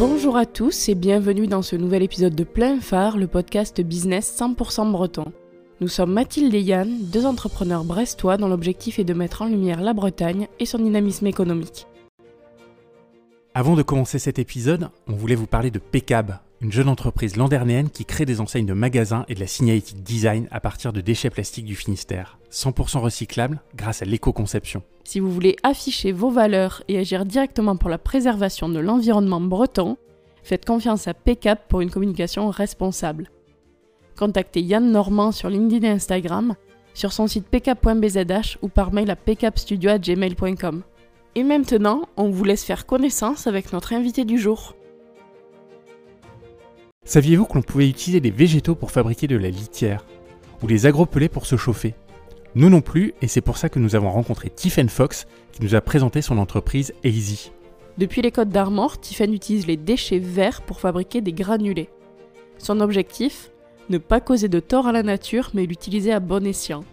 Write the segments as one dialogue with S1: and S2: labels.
S1: Bonjour à tous et bienvenue dans ce nouvel épisode de Plein Phare, le podcast business 100% breton. Nous sommes Mathilde et Yann, deux entrepreneurs brestois dont l'objectif est de mettre en lumière la Bretagne et son dynamisme économique.
S2: Avant de commencer cet épisode, on voulait vous parler de Pecab, une jeune entreprise landernéenne qui crée des enseignes de magasins et de la signalétique design à partir de déchets plastiques du Finistère, 100% recyclables grâce à l'éco-conception.
S1: Si vous voulez afficher vos valeurs et agir directement pour la préservation de l'environnement breton, faites confiance à Pecap pour une communication responsable. Contactez Yann Normand sur LinkedIn et Instagram, sur son site pcap.bzh ou par mail à pcapstudio@gmail.com. Et maintenant, on vous laisse faire connaissance avec notre invité du jour.
S2: Saviez-vous que l'on pouvait utiliser des végétaux pour fabriquer de la litière Ou les agropelés pour se chauffer? Nous non plus, et c'est pour ça que nous avons rencontré Tiffen Fox, qui nous a présenté son entreprise Easy.
S1: Depuis les Côtes d'Armor, Tiffen utilise les déchets verts pour fabriquer des granulés. Son objectif? Ne pas causer de tort à la nature, mais l'utiliser à bon escient.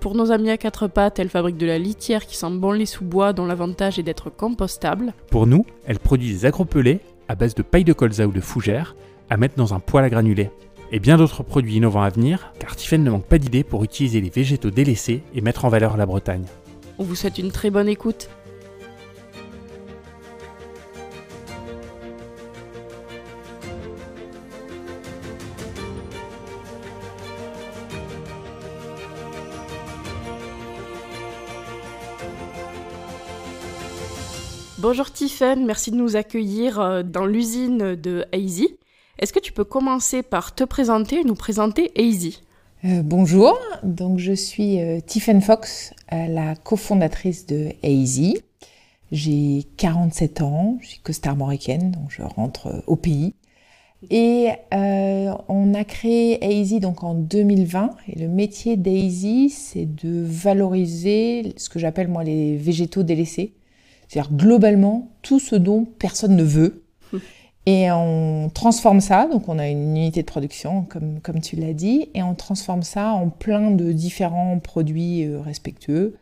S1: Pour nos amis à quatre pattes, elle fabrique de la litière qui sent bon les sous-bois dont l'avantage est d'être compostable.
S2: Pour nous, elle produit des agropelés à base de paille de colza ou de fougère à mettre dans un poêle à granulés. Et bien d'autres produits innovants à venir, car Tiffen ne manque pas d'idées pour utiliser les végétaux délaissés et mettre en valeur la Bretagne.
S1: On vous souhaite une très bonne écoute. Bonjour Tiffen, merci de nous accueillir euh, dans l'usine de Easy. Est-ce que tu peux commencer par te présenter et nous présenter Easy?
S3: Euh, bonjour, donc je suis euh, Tiffen Fox, euh, la cofondatrice de Easy. J'ai 47 ans, je suis costarmoricaine, donc je rentre euh, au pays. Et on a créé Easy donc en 2020 et le métier d'Easy c'est de valoriser ce que j'appelle moi les végétaux délaissés, c'est-à-dire globalement tout ce dont personne ne veut. Et on transforme ça, donc on a une unité de production, comme, comme tu l'as dit, et on transforme ça en plein de différents produits euh, respectueux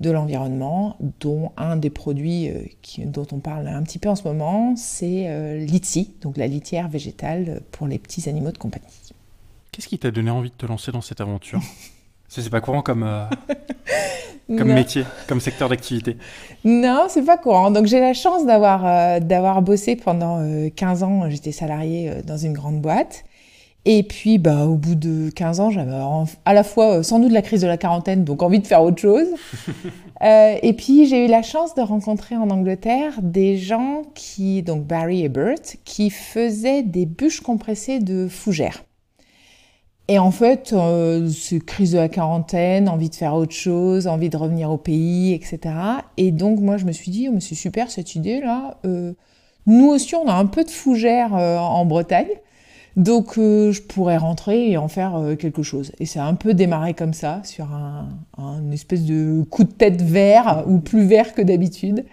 S3: de l'environnement, dont un des produits euh, dont on parle un petit peu en ce moment, c'est euh, l'ITSI, donc la litière végétale pour les petits animaux de compagnie.
S2: Qu'est-ce qui t'a donné envie de te lancer dans cette aventure? C'est pas courant comme, euh, comme métier, comme secteur d'activité.
S3: Non, c'est pas courant. Donc j'ai la chance d'avoir euh, d'avoir bossé pendant euh, 15 ans. J'étais salariée euh, dans une grande boîte. Et puis, bah, au bout de 15 ans, j'avais à la fois sans doute la crise de la quarantaine, donc envie de faire autre chose. Et puis, j'ai eu la chance de rencontrer en Angleterre des gens qui, donc Barry et Bert, qui faisaient des bûches compressées de fougères. Et en fait, euh, crise de la quarantaine, envie de faire autre chose, envie de revenir au pays, etc. Et donc, moi, je me suis dit, oh, c'est super cette idée-là. Euh, nous aussi, on a un peu de fougères euh, en Bretagne. Donc, euh, je pourrais rentrer et en faire quelque chose. Et ça a un peu démarré comme ça, sur un, espèce de coup de tête vert, ou plus vert que d'habitude.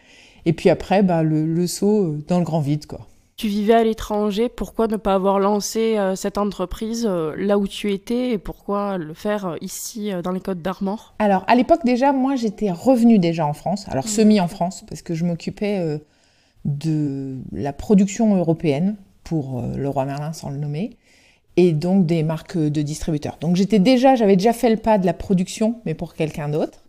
S3: Et puis après, bah, le, le saut dans le grand vide, quoi.
S1: Tu vivais à l'étranger, pourquoi ne pas avoir lancé euh, cette entreprise euh, là où tu étais et pourquoi le faire euh, ici dans les Côtes d'Armor?
S3: Alors, à l'époque, déjà, moi, j'étais revenue déjà en France, alors semi en France, parce que je m'occupais de la production européenne pour le Roi Merlin, sans le nommer, et donc des marques de distributeurs. Donc, j'étais déjà, j'avais déjà fait le pas de la production, mais pour quelqu'un d'autre.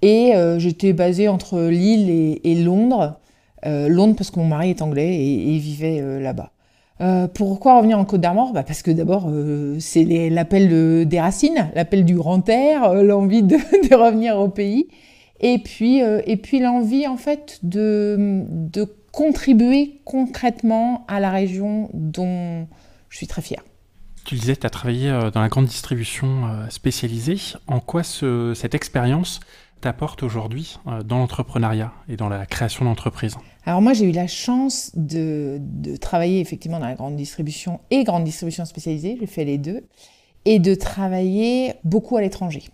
S3: Et j'étais basée entre Lille et, et Londres. Euh, Londres parce que mon mari est anglais et, et vivait euh, là-bas. Euh, pourquoi revenir en Côte d'Armor? Bah Parce que d'abord, c'est l'appel de- des racines, l'appel du grand air, l'envie de, revenir au pays. Et puis, puis l'envie, en fait, de, contribuer concrètement à la région dont je suis très fière.
S2: Tu disais, tu as travaillé dans la grande distribution spécialisée. En quoi ce- cette expérience t'apporte aujourd'hui euh, dans l'entrepreneuriat et dans la création d'entreprises
S3: Alors moi, j'ai eu la chance de, travailler effectivement dans la grande distribution et grande distribution spécialisée, j'ai fait les deux, et de travailler beaucoup à l'étranger,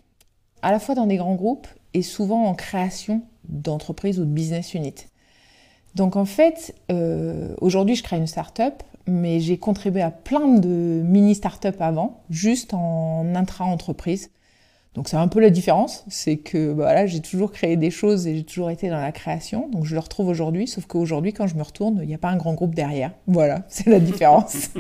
S3: à la fois dans des grands groupes et souvent en création d'entreprises ou de business units. Donc en fait, euh, aujourd'hui, je crée une start-up, mais j'ai contribué à plein de mini start-up avant, juste en intra-entreprise. Donc c'est un peu la différence, c'est que bah, voilà, j'ai toujours créé des choses et j'ai toujours été dans la création, donc je le retrouve aujourd'hui, sauf qu'aujourd'hui quand je me retourne, il n'y a pas un grand groupe derrière. Voilà, c'est la différence.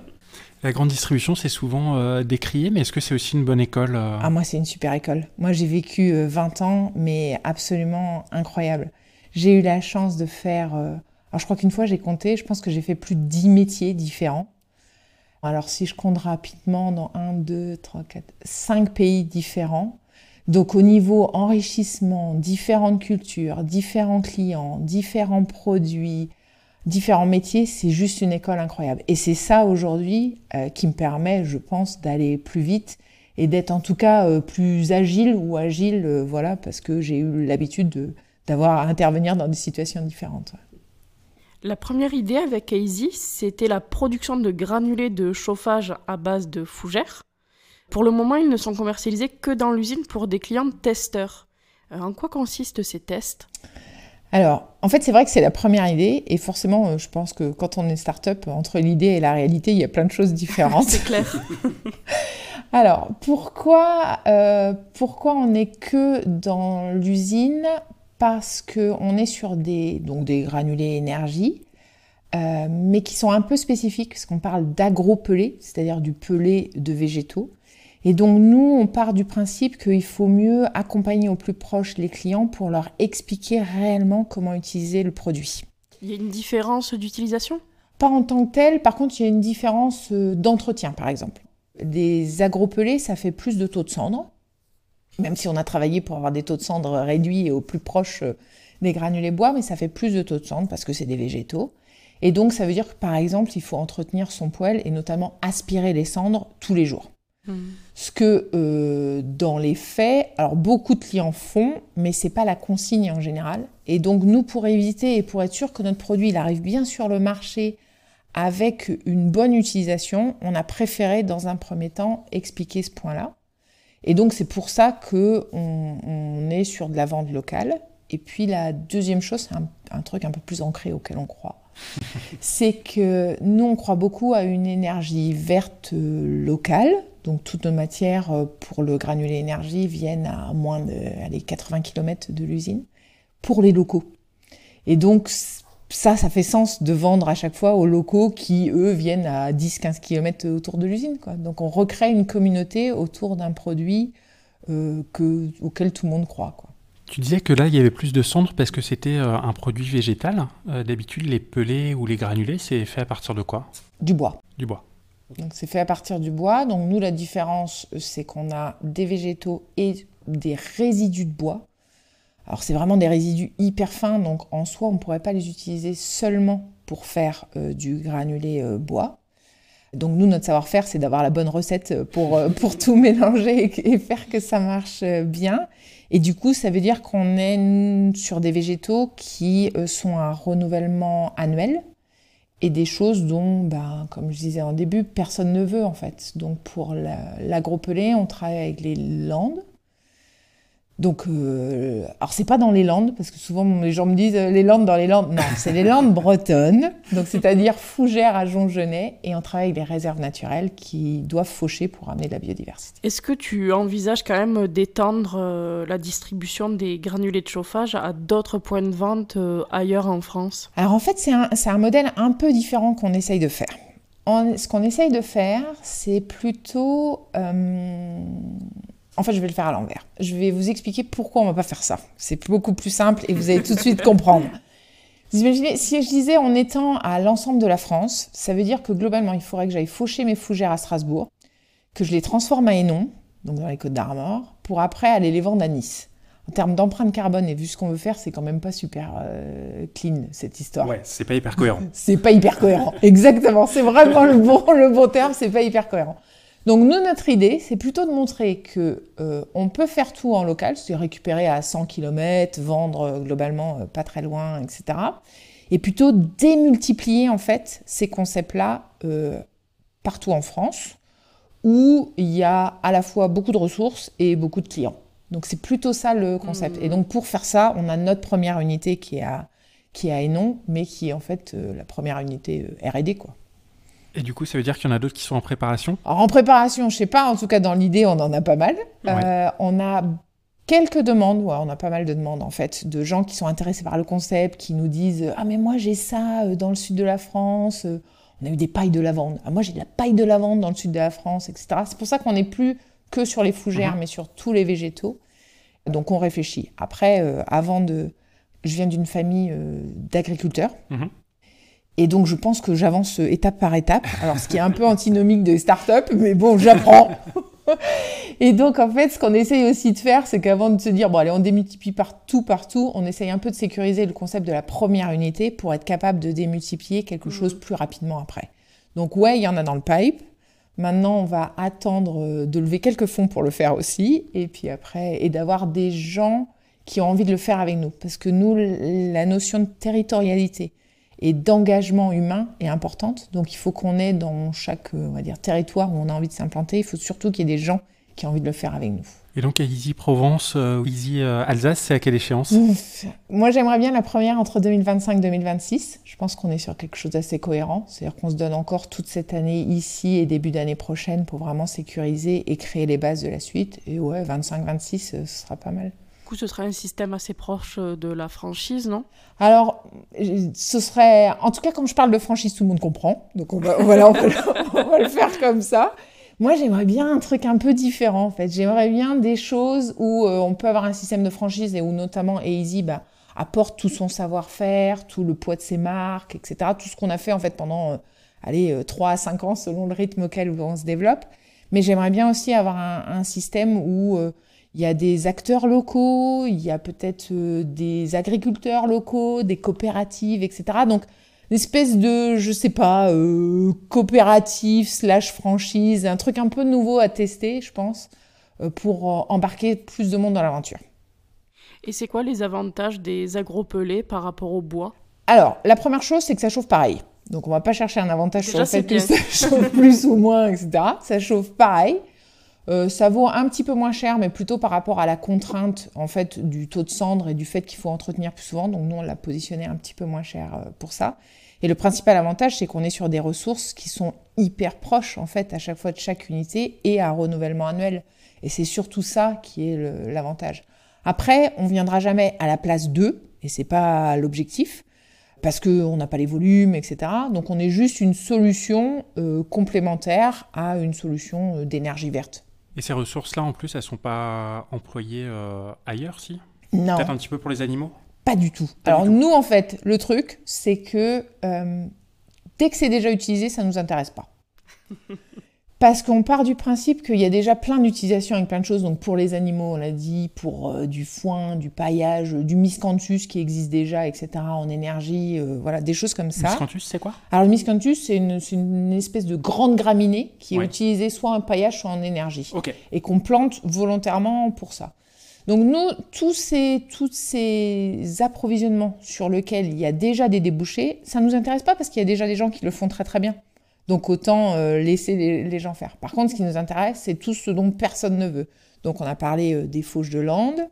S2: la grande distribution, c'est souvent euh, décrié, mais est-ce que c'est aussi une bonne école euh?
S3: Ah moi c'est une super école. Moi j'ai vécu 20 euh, ans, mais absolument incroyable. J'ai eu la chance de faire, alors je crois qu'une fois j'ai compté, je pense que j'ai fait plus de 10 métiers différents. Alors si je compte rapidement dans 1, 2, 3, 4, 5 pays différents, donc au niveau enrichissement, différentes cultures, différents clients, différents produits, différents métiers, c'est juste une école incroyable. Et c'est ça aujourd'hui euh, qui me permet, je pense, d'aller plus vite et d'être en tout cas euh, plus agile ou agile, euh, voilà, parce que j'ai eu l'habitude d'avoir à intervenir dans des situations différentes.
S1: La première idée avec Easy, c'était la production de granulés de chauffage à base de fougères. Pour le moment, ils ne sont commercialisés que dans l'usine pour des clients testeurs. Euh, en quoi consistent ces tests?
S3: Alors, en fait, c'est vrai que c'est la première idée, et forcément, euh, je pense que quand on est start-up, entre l'idée et la réalité, il y a plein de choses différentes.
S1: c'est clair.
S3: Alors, pourquoi, euh, pourquoi on n'est que dans l'usine? Parce qu'on est sur des, donc des granulés énergie, euh, mais qui sont un peu spécifiques, parce qu'on parle d'agro-pelé, c'est-à-dire du pelé de végétaux. Et donc nous, on part du principe qu'il faut mieux accompagner au plus proche les clients pour leur expliquer réellement comment utiliser le produit.
S1: Il y a une différence d'utilisation?
S3: Pas en tant que telle, par contre, il y a une différence euh, d'entretien, par exemple. Des agropelés, ça fait plus de taux de cendre même si on a travaillé pour avoir des taux de cendre réduits et au plus proche euh, des granulés bois, mais ça fait plus de taux de cendre parce que c'est des végétaux. Et donc ça veut dire que par exemple, il faut entretenir son poêle et notamment aspirer les cendres tous les jours. Hmm. Ce que euh, dans les faits, alors beaucoup de clients font, mais c'est pas la consigne en général. Et donc nous, pour éviter et pour être sûr que notre produit il arrive bien sur le marché avec une bonne utilisation, on a préféré dans un premier temps expliquer ce point-là. Et donc c'est pour ça que on, est sur de la vente locale. Et puis la deuxième chose, c'est un, truc un peu plus ancré auquel on croit. c'est que nous, on croit beaucoup à une énergie verte euh, locale. Donc toutes nos matières euh, pour le granulé énergie viennent à moins de allez, 80 km de l'usine pour les locaux. Et donc ça, ça fait sens de vendre à chaque fois aux locaux qui, eux, viennent à 10-15 km autour de l'usine. Donc on recrée une communauté autour d'un produit euh, que, auquel tout le monde croit. Quoi.
S2: Tu disais que là, il y avait plus de cendres parce que c'était euh, un produit végétal. Euh, d'habitude, les pelés ou les granulés, c'est fait à partir de quoi?
S3: Du bois.
S2: Du bois.
S3: Donc c'est fait à partir du bois. Donc nous, la différence, c'est qu'on a des végétaux et des résidus de bois. Alors c'est vraiment des résidus hyper fins, donc en soi on ne pourrait pas les utiliser seulement pour faire euh, du granulé euh, bois. Donc nous, notre savoir-faire, c'est d'avoir la bonne recette pour, euh, pour tout mélanger et, faire que ça marche bien. Et du coup, ça veut dire qu'on est sur des végétaux qui sont un renouvellement annuel et des choses dont, ben, comme je disais en début, personne ne veut en fait. Donc pour l'agropelé, on travaille avec les Landes, donc, euh, alors c'est pas dans les Landes, parce que souvent les gens me disent euh, les Landes dans les Landes. Non, c'est les Landes bretonnes, donc c'est-à-dire fougères à Jongenay, et on travaille avec des réserves naturelles qui doivent faucher pour amener de la biodiversité.
S1: Est-ce que tu envisages quand même d'étendre euh, la distribution des granulés de chauffage à d'autres points de vente ailleurs en France?
S3: Alors en fait, c'est un, un, modèle un peu différent qu'on essaye de faire. ce qu'on essaye de faire, c'est plutôt en fait, je vais le faire à l'envers. Je vais vous expliquer pourquoi on ne va pas faire ça. C'est beaucoup plus simple et vous allez tout de suite comprendre. Vous imaginez, si je disais en étant à l'ensemble de la France, ça veut dire que globalement, il faudrait que j'aille faucher mes fougères à Strasbourg, que je les transforme à Hénon, donc dans les Côtes d'Armor, pour après aller les vendre à Nice. En termes d'empreinte carbone et vu ce qu'on veut faire, c'est quand même pas super euh, clean cette histoire.
S2: Ouais, c'est pas hyper cohérent.
S3: c'est pas hyper cohérent. Exactement, c'est vraiment le bon, le bon terme, c'est pas hyper cohérent. Donc nous, notre idée, c'est plutôt de montrer que euh, on peut faire tout en local, c'est-à-dire récupérer à 100 km, vendre euh, globalement euh, pas très loin, etc. Et plutôt démultiplier en fait ces concepts-là partout en France, où il y a à la fois beaucoup de ressources et beaucoup de clients. Donc c'est plutôt ça le concept. Et mmh. donc pour faire ça, on a notre première unité qui est à qui est à Hénon, mais qui est en fait la première unité R&D quoi.
S2: Et du coup, ça veut dire qu'il y en a d'autres qui sont en préparation?
S3: Alors, en préparation, je sais pas, en tout cas dans l'idée, on en a pas mal.
S2: Ouais.
S3: Euh, on a quelques demandes, ouais, on a pas mal de demandes en fait, de gens qui sont intéressés par le concept, qui nous disent Ah, mais moi j'ai ça euh, dans le sud de la France, euh, on a eu des pailles de lavande, ah, moi j'ai de la paille de lavande dans le sud de la France, etc. C'est pour ça qu'on n'est plus que sur les fougères,
S2: Mhm.
S3: mais sur tous les végétaux. Donc on réfléchit. Après, euh, avant de. Je viens d'une famille d'agriculteurs.
S2: Mhm.
S3: Et donc, je pense que j'avance étape par étape. Alors, ce qui est un peu antinomique de start-up, mais bon, j'apprends. Et donc, en fait, ce qu'on essaye aussi de faire, c'est qu'avant de se dire, bon, allez, on démultiplie partout, partout, on essaye un peu de sécuriser le concept de la première unité pour être capable de démultiplier quelque chose plus rapidement après. Donc, ouais, il y en a dans le pipe. Maintenant, on va attendre euh, de lever quelques fonds pour le faire aussi. Et puis après, et d'avoir des gens qui ont envie de le faire avec nous. Parce que nous, la notion de territorialité et d'engagement humain est importante. Donc, il faut qu'on ait dans chaque, euh, on va dire, territoire où on a envie de s'implanter, il faut surtout qu'il y ait des gens qui ont envie de le faire avec nous.
S2: Et donc, à Easy Provence euh, ou Easy euh, Alsace, c'est à quelle échéance?
S3: Ouf. Moi, j'aimerais bien la première entre 2025 et 2026. Je pense qu'on est sur quelque chose d'assez cohérent. C'est-à-dire qu'on se donne encore toute cette année ici et début d'année prochaine pour vraiment sécuriser et créer les bases de la suite. Et ouais, 25-26, euh, ce sera pas mal.
S1: Coup, ce serait un système assez proche euh, de la franchise, non?
S3: Alors, euh, ce serait. En tout cas, quand je parle de franchise, tout le monde comprend. Donc, on va, voilà, on va, le- faire comme ça. Moi, j'aimerais bien un truc un peu différent, en fait. J'aimerais bien des choses où euh, on peut avoir un système de franchise et où, notamment, Easy bah, apporte tout son savoir-faire, tout le poids de ses marques, etc. Tout ce qu'on a fait, en fait, pendant, allez, euh, 3 à 5 ans, selon le rythme auquel on se développe. Mais j'aimerais bien aussi avoir un système où. Il y a des acteurs locaux, il y a peut-être euh, des agriculteurs locaux, des coopératives, etc. Donc, une espèce de, je sais pas, euh, coopérative slash franchise, un truc un peu nouveau à tester, je pense, euh, pour euh, embarquer plus de monde dans l'aventure.
S1: Et c'est quoi les avantages des agropelés par rapport au bois?
S3: Alors, la première chose, c'est que ça chauffe pareil. Donc, on va pas chercher un avantage sur le fait que ça chauffe plus ou moins, etc. Ça chauffe pareil. Euh, ça vaut un petit peu moins cher, mais plutôt par rapport à la contrainte en fait du taux de cendre et du fait qu'il faut entretenir plus souvent. Donc nous, on l'a positionné un petit peu moins cher euh, pour ça. Et le principal avantage, c'est qu'on est sur des ressources qui sont hyper proches en fait à chaque fois de chaque unité et à renouvellement annuel. Et c'est surtout ça qui est l'avantage. Après, on viendra jamais à la place d'eux, et c'est pas l'objectif parce qu'on n'a pas les volumes, etc. Donc on est juste une solution euh, complémentaire à une solution euh, d'énergie verte.
S2: Et ces ressources-là, en plus, elles sont pas employées euh, ailleurs, si?
S3: Non,
S2: Peut-être un petit peu pour les animaux?
S3: Pas du tout.
S2: Pas
S3: Alors
S2: du tout.
S3: nous, en fait, le truc, c'est que euh, dès que c'est déjà utilisé, ça nous intéresse pas. Parce qu'on part du principe qu'il y a déjà plein d'utilisations avec plein de choses. Donc pour les animaux, on l'a dit, pour euh, du foin, du paillage, du miscanthus qui existe déjà, etc. en énergie, euh, voilà, des choses comme ça.
S2: Miscanthus, c'est quoi?
S3: Alors le miscanthus, c'est une, espèce de grande graminée qui est utilisée soit en paillage, soit en énergie et qu'on plante volontairement pour ça. Donc nous, tous ces, tous ces approvisionnements sur lesquels il y a déjà des débouchés, ça ne nous intéresse pas parce qu'il y a déjà des gens qui le font très très bien. Donc autant euh, laisser les, les gens faire. Par contre, ce qui nous intéresse, c'est tout ce dont personne ne veut. Donc on a parlé euh, des fauches de lande,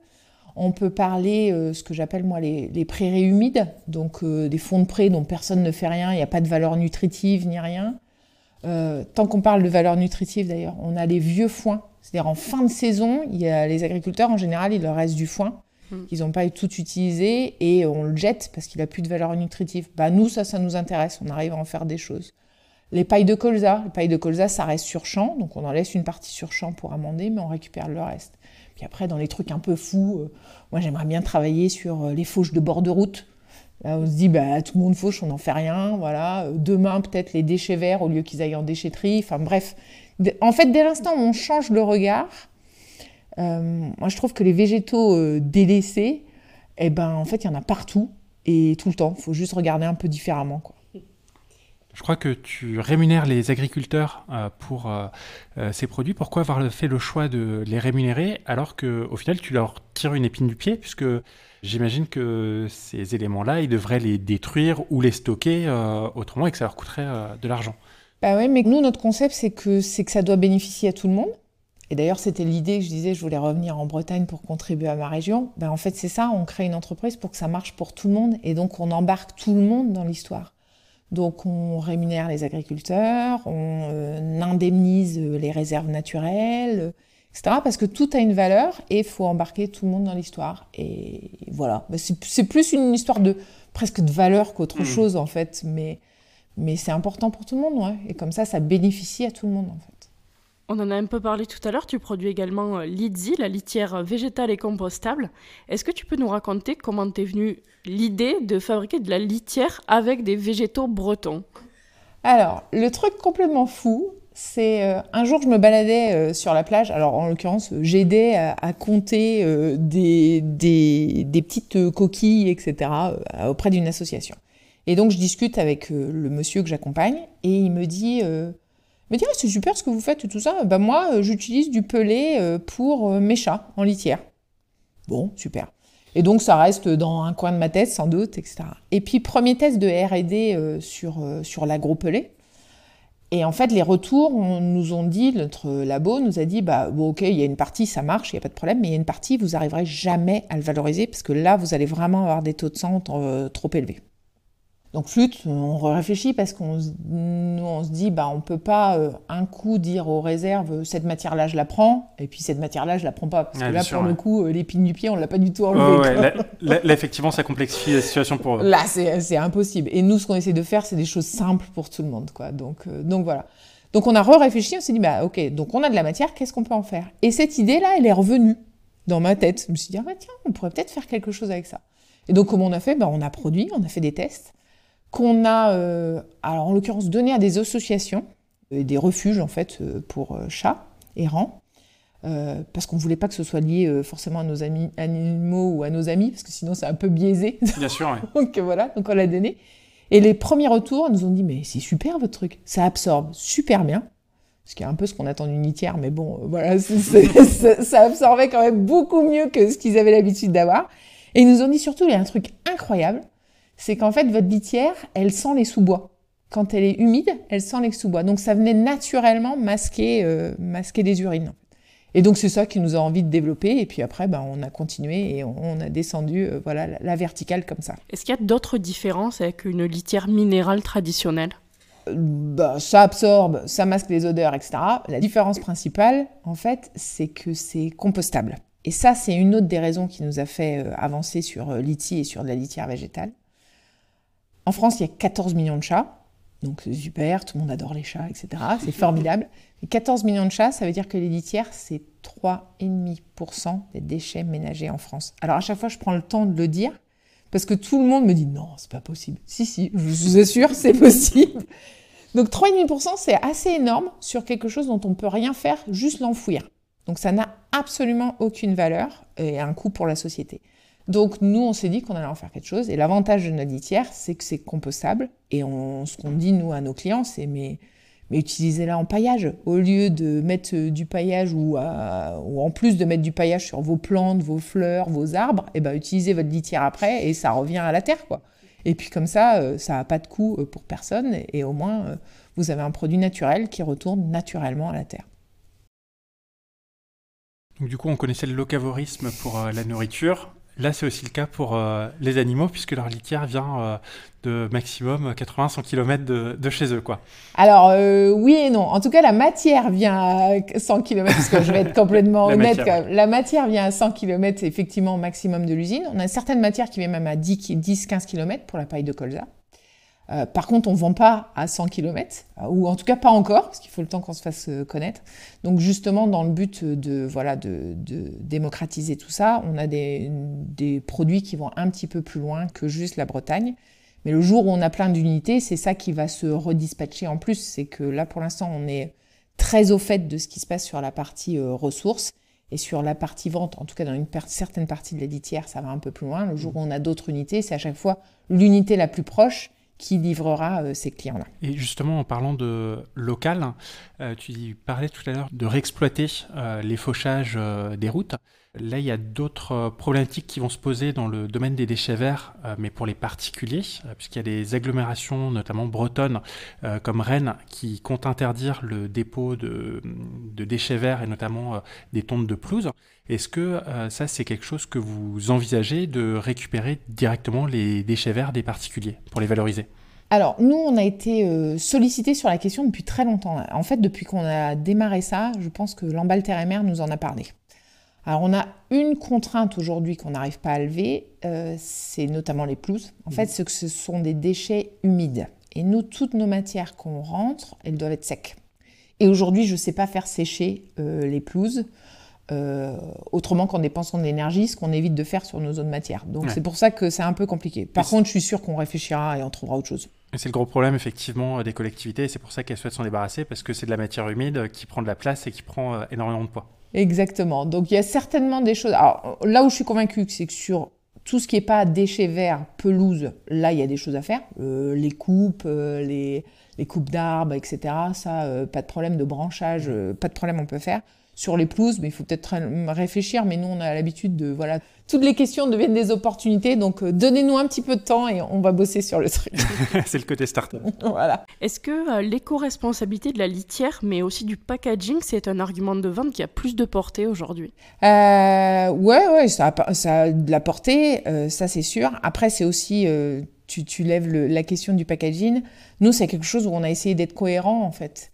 S3: on peut parler euh, ce que j'appelle moi les, les prairies humides, donc euh, des fonds de prés dont personne ne fait rien, il n'y a pas de valeur nutritive ni rien. Tant qu'on parle de valeur nutritive d'ailleurs, on a les vieux foins. C'est-à-dire en fin de saison, il y a les agriculteurs en général, il leur reste du foin
S1: Mm.
S3: qu'ils n'ont pas tout utilisé et on le jette parce qu'il a plus de valeur nutritive. Bah nous ça, ça nous intéresse. On arrive à en faire des choses. Les pailles de colza, les pailles de colza, ça reste sur champ, donc on en laisse une partie sur champ pour amender, mais on récupère le reste. Puis après, dans les trucs un peu fous, euh, moi j'aimerais bien travailler sur euh, les fauches de bord de route. Là, on se dit, bah, tout le monde fauche, on n'en fait rien. Voilà. Euh, Demain, peut-être les déchets verts au lieu qu'ils aillent en déchetterie. Enfin, bref. En fait, dès l'instant où on change le regard, moi, je trouve que les végétaux délaissés, eh ben, en fait, il y en a partout et tout le temps. Il faut juste regarder un peu différemment.
S2: Je crois que tu rémunères les agriculteurs euh, pour euh, euh, ces produits. Pourquoi avoir fait le choix de les rémunérer alors que au final tu leur tires une épine du pied puisque j'imagine que ces éléments-là, ils devraient les détruire ou les stocker autrement et que ça leur coûterait de l'argent.
S3: Bah ouais, mais nous, notre concept, c'est que, que ça doit bénéficier à tout le monde. Et d'ailleurs, c'était l'idée que je disais, je voulais revenir en Bretagne pour contribuer à ma région. Ben, en fait, c'est ça, on crée une entreprise pour que ça marche pour tout le monde. Et donc, on embarque tout le monde dans l'histoire. Donc on rémunère les agriculteurs, on euh, indemnise les réserves naturelles, etc. Parce que tout a une valeur et il faut embarquer tout le monde dans l'histoire. Et voilà, c'est plus une histoire de presque de valeur qu'autre mmh. chose en fait, mais, mais c'est important pour tout le monde, ouais. Et comme ça, ça bénéficie à tout le monde en fait.
S1: On en a un peu parlé tout à l'heure, tu produis également euh, Lidzi, la litière végétale et compostable. Est-ce que tu peux nous raconter comment t'es venue l'idée de fabriquer de la litière avec des végétaux bretons?
S3: Alors, le truc complètement fou, c'est euh, un jour je me baladais euh, sur la plage, alors en l'occurrence j'aidais à, compter des, des, petites coquilles, etc., auprès d'une association. Et donc je discute avec le monsieur que j'accompagne et il me dit me dit c'est super ce que vous faites et tout ça. Bah moi euh, j'utilise du pelé euh, pour euh, mes chats en litière. Bon, super. Et donc ça reste dans un coin de ma tête sans doute, etc. Et puis premier test de R&D sur, sur l'agro-pelé. Et en fait, les retours nous ont dit, notre labo nous a dit, bah bon, ok, il y a une partie, ça marche, il n'y a pas de problème, mais il y a une partie, vous n'arriverez jamais à le valoriser parce que là, vous allez vraiment avoir des taux de sang trop élevés. Donc flûte, on réfléchit parce qu'on nous on se dit bah on peut pas euh, un coup dire aux réserves cette matière là je la prends et puis cette matière là je la prends pas. Parce que là pour le coup euh, l'épine du pied on l'a pas du tout enlevé.
S2: là, effectivement ça complexifie la situation pour eux.
S3: Là c'est impossible. Et nous ce qu'on essaie de faire c'est des choses simples pour tout le monde quoi. Donc euh, donc voilà. Donc on a réfléchi on s'est dit bah ok donc on a de la matière qu'est-ce qu'on peut en faire? Et cette idée là elle est revenue dans ma tête. Je me suis dit ah bah tiens on pourrait peut-être faire quelque chose avec ça. Et donc comment on a fait? Bah on a produit on a fait des tests qu'on a, euh, alors en l'occurrence, donné à des associations, et des refuges en fait euh, pour euh, chats errants, parce qu'on ne voulait pas que ce soit lié forcément à nos amis animaux ou à nos amis, parce que sinon c'est un peu biaisé.
S2: Bien sûr, oui.
S3: donc voilà, donc on l'a donné. Et les premiers retours nous ont dit mais c'est super votre truc, ça absorbe super bien. Ce qui est un peu ce qu'on attend d'une litière, mais bon, voilà, ça absorbait quand même beaucoup mieux que ce qu'ils avaient l'habitude d'avoir. Et ils nous ont dit surtout, il y a un truc incroyable, c'est qu'en fait, votre litière, elle sent les sous-bois. Quand elle est humide, elle sent les sous-bois. Donc ça venait naturellement masquer, euh, masquer des urines. Et donc c'est ça qui nous a envie de développer. Et puis après, ben, on a continué et on, a descendu euh, voilà, la, verticale comme ça.
S1: Est-ce qu'il y a d'autres différences avec une litière minérale traditionnelle?
S3: Bah, ça absorbe, ça masque les odeurs, etc. La différence principale, en fait, c'est que c'est compostable. Et ça, c'est une autre des raisons qui nous a fait avancer sur l'ITI et sur de la litière végétale. En France, il y a 14 millions de chats. Donc c'est super, tout le monde adore les chats, etc. C'est formidable. 14 millions de chats, ça veut dire que les litières, c'est 3,5% des déchets ménagers en France. Alors à chaque fois, je prends le temps de le dire, parce que tout le monde me dit non, c'est pas possible. Si, si, je vous assure, c'est possible. Donc 3,5%, c'est assez énorme sur quelque chose dont on ne peut rien faire, juste l'enfouir. Donc ça n'a absolument aucune valeur et un coût pour la société. Donc nous, on s'est dit qu'on allait en faire quelque chose. Et l'avantage de notre litière, c'est que c'est compostable. Et ce qu'on dit, nous, à nos clients, c'est mais, utilisez-la en paillage. Au lieu de mettre du paillage ou, ou, en plus de mettre du paillage sur vos plantes, vos fleurs, vos arbres, eh ben, utilisez votre litière après et ça revient à la terre. quoi. Et puis comme ça, euh, ça n'a pas de coût euh, pour personne. Et au moins, euh, vous avez un produit naturel qui retourne naturellement à la terre.
S2: Donc, du coup, on connaissait le locavorisme pour la nourriture. Là, c'est aussi le cas pour euh, les animaux, puisque leur litière vient euh, de maximum 80-100 km de, chez eux. Quoi.
S3: Alors, euh, oui et non. En tout cas, la matière vient à 100 km, parce que je vais être complètement honnête. La matière vient à 100 km, effectivement, maximum de l'usine. On a certaines matières qui viennent même à 10-15 km pour la paille de colza. Euh, par contre, on ne vend pas à 100 km, euh, ou en tout cas pas encore, parce qu'il faut le temps qu'on se fasse euh, connaître. Donc justement, dans le but de, voilà, de, démocratiser tout ça, on a des, produits qui vont un petit peu plus loin que juste la Bretagne. Mais le jour où on a plein d'unités, c'est ça qui va se redispatcher en plus. C'est que là, pour l'instant, on est très au fait de ce qui se passe sur la partie ressources. Et sur la partie vente, en tout cas dans une certaine partie de la ça va un peu plus loin. Le jour où on a d'autres unités, c'est à chaque fois l'unité la plus proche qui livrera euh, ces clients-là.
S2: Et justement, en parlant de local, euh, tu parlais tout à l'heure de réexploiter euh, les fauchages des routes. Là, il y a d'autres problématiques qui vont se poser dans le domaine des déchets verts, mais pour les particuliers, puisqu'il y a des agglomérations, notamment bretonnes, comme Rennes, qui comptent interdire le dépôt de, déchets verts et notamment des tontes de pelouse. Est-ce que ça, c'est quelque chose que vous envisagez de récupérer directement les déchets verts des particuliers pour les valoriser?
S3: Alors, nous, on a été euh, sollicité sur la question depuis très longtemps. En fait, depuis qu'on a démarré ça, je pense que l'emballe terre et mer nous en a parlé. Alors, on a une contrainte aujourd'hui qu'on n'arrive pas à lever, euh, c'est notamment les pelouses. En fait, ce, ce sont des déchets humides. Et nous, toutes nos matières qu'on rentre, elles doivent être secs. Et aujourd'hui, je ne sais pas faire sécher euh, les pelouses. Euh, autrement qu'en dépensant de l'énergie, ce qu'on évite de faire sur nos zones matières. Donc c'est pour ça que c'est un peu compliqué. Par contre, je suis sûr qu'on réfléchira et on trouvera autre chose.
S2: C'est le gros problème effectivement des collectivités et c'est pour ça qu'elles souhaitent s'en débarrasser parce que c'est de la matière humide qui prend de la place et qui prend euh, énormément de poids.
S3: Exactement. Donc il y a certainement des choses. Alors là où je suis convaincue, c'est que sur tout ce qui n'est pas déchets verts, pelouse, là il y a des choses à faire. Euh, les coupes, les, les coupes d'arbres, etc. Ça, pas de problème de branchage, pas de problème, on peut faire sur les pelouses, mais il faut peut-être réfléchir. Mais nous, on a l'habitude de voilà, toutes les questions deviennent des opportunités. Donc, euh, donnez-nous un petit peu de temps et on va bosser sur le truc.
S2: c'est le côté start-up.
S3: voilà.
S1: Est-ce que euh, l'éco-responsabilité de la litière, mais aussi du packaging, c'est un argument de vente qui a plus de portée aujourd'hui?
S3: Euh, Ouais, ouais, ça a, ça de la portée, euh, ça c'est sûr. Après, c'est aussi tu, tu, lèves la question du packaging. Nous, c'est quelque chose où on a essayé d'être cohérent en fait.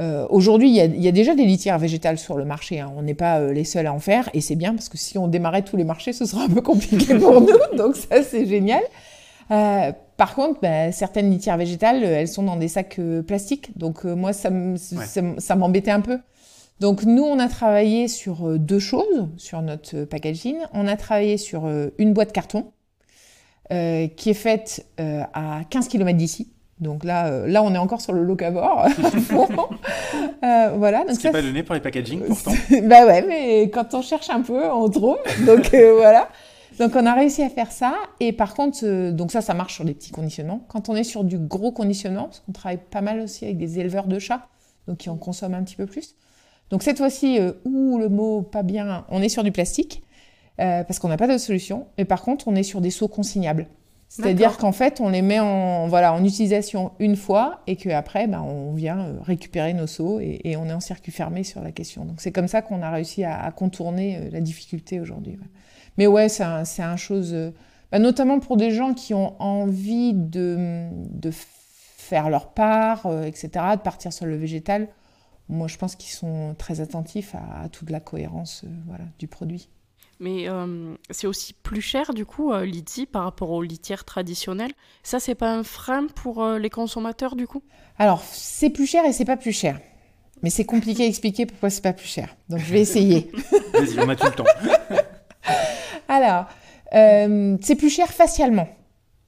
S3: Euh, Aujourd'hui, il y, y, a déjà des litières végétales sur le marché. Hein. On n'est pas euh, les seuls à en faire, et c'est bien parce que si on démarrait tous les marchés, ce serait un peu compliqué pour nous. Donc ça, c'est génial. Euh, par contre, bah, certaines litières végétales, euh, elles sont dans des sacs euh, plastiques. Donc moi, ça m'embêtait un peu. Donc nous, on a travaillé sur deux choses sur notre packaging. On a travaillé sur une boîte carton qui est faite à 15 km d'ici. Donc là, euh, là, on est encore sur le locavore.
S2: euh, voilà. Donc Ce qui n'est pas donné pour les packaging, pourtant.
S3: bah ouais, mais quand on cherche un peu, on trouve. Donc euh, voilà. Donc on a réussi à faire ça. Et par contre, euh, donc ça, ça marche sur des petits conditionnements. Quand on est sur du gros conditionnement, parce qu'on travaille pas mal aussi avec des éleveurs de chats, donc qui en consomment un petit peu plus. Donc cette fois-ci, ou le mot pas bien, on est sur du plastique, parce qu'on n'a pas d'autre solution. Mais par contre, on est sur des seaux consignables. C'est-à-dire qu'en fait, on les met en, voilà, en utilisation une fois et qu'après, ben, on vient euh, récupérer nos seaux et, on est en circuit fermé sur la question. Donc c'est comme ça qu'on a réussi à, contourner euh, la difficulté aujourd'hui. Mais ouais, c'est un, un, chose, euh, bah, notamment pour des gens qui ont envie de, de faire leur part, etc., de partir sur le végétal. Moi, je pense qu'ils sont très attentifs à, toute la cohérence voilà, du produit.
S1: Mais euh, c'est aussi plus cher du coup, euh, par rapport aux litières traditionnelles. Ça, c'est pas un frein pour euh, les consommateurs du coup?
S3: Alors, c'est plus cher et c'est pas plus cher. Mais c'est compliqué à expliquer pourquoi c'est pas plus cher. Donc, je vais essayer.
S2: Vas-y, on a tout le temps.
S3: Alors, euh, c'est plus cher facialement.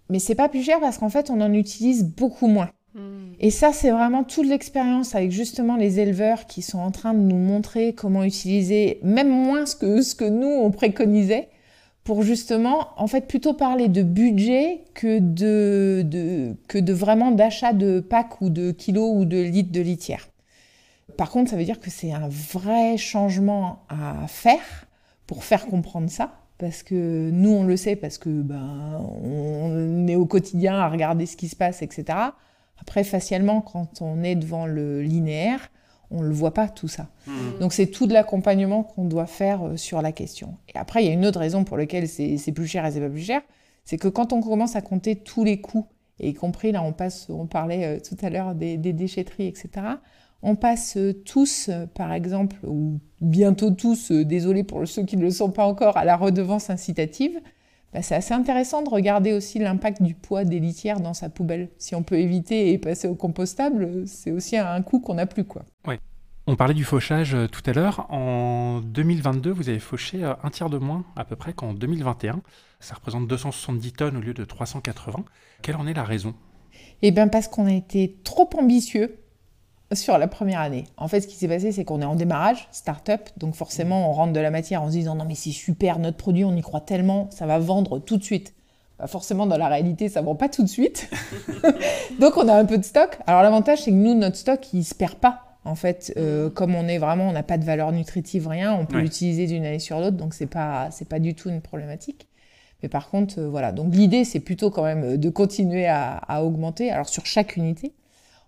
S3: Mais c'est pas plus cher parce qu'en fait, on en utilise beaucoup moins. Hmm. Et ça, c'est vraiment toute l'expérience avec justement les éleveurs qui sont en train de nous montrer comment utiliser même moins ce que, ce que nous, on préconisait pour justement, en fait, plutôt parler de budget que de, de que de vraiment d'achat de packs ou de kilos ou de litres de litière. Par contre, ça veut dire que c'est un vrai changement à faire pour faire comprendre ça. Parce que nous, on le sait, parce que ben, on est au quotidien à regarder ce qui se passe, etc. Après, facialement, quand on est devant le linéaire, on ne le voit pas tout ça. Mmh. Donc c'est tout de l'accompagnement qu'on doit faire euh, sur la question. Et après, il y a une autre raison pour laquelle c'est plus cher et c'est pas plus cher, c'est que quand on commence à compter tous les coûts, et y compris là, on passe, on parlait euh, tout à l'heure des, déchetteries, etc. On passe euh, tous, par exemple, ou bientôt tous, désolé pour ceux qui ne le sont pas encore, à la redevance incitative. Bah, c'est assez intéressant de regarder aussi l'impact du poids des litières dans sa poubelle. Si on peut éviter et passer au compostable, c'est aussi un coût qu'on n'a plus. Quoi.
S2: On parlait du fauchage euh, tout à l'heure. En 2022, vous avez fauché euh, un tiers de moins à peu près qu'en 2021. Ça représente 270 tonnes au lieu de 380. Quelle en est la raison?
S3: Eh bien parce qu'on a été trop ambitieux sur la première année. En fait, ce qui s'est passé, c'est qu'on est en démarrage, start-up, donc forcément, on rentre de la matière en se disant non mais c'est super, notre produit, on y croit tellement, ça va vendre tout de suite. Bah, forcément, dans la réalité, ça vend pas tout de suite. donc, on a un peu de stock. Alors, l'avantage, c'est que nous, notre stock, il se perd pas. En fait, euh, comme on est vraiment, on n'a pas de valeur nutritive, rien, on peut l'utiliser d'une année sur l'autre, donc c'est pas, c'est pas du tout une problématique. Mais par contre, euh, voilà. Donc, l'idée, c'est plutôt quand même de continuer à, à augmenter. Alors, sur chaque unité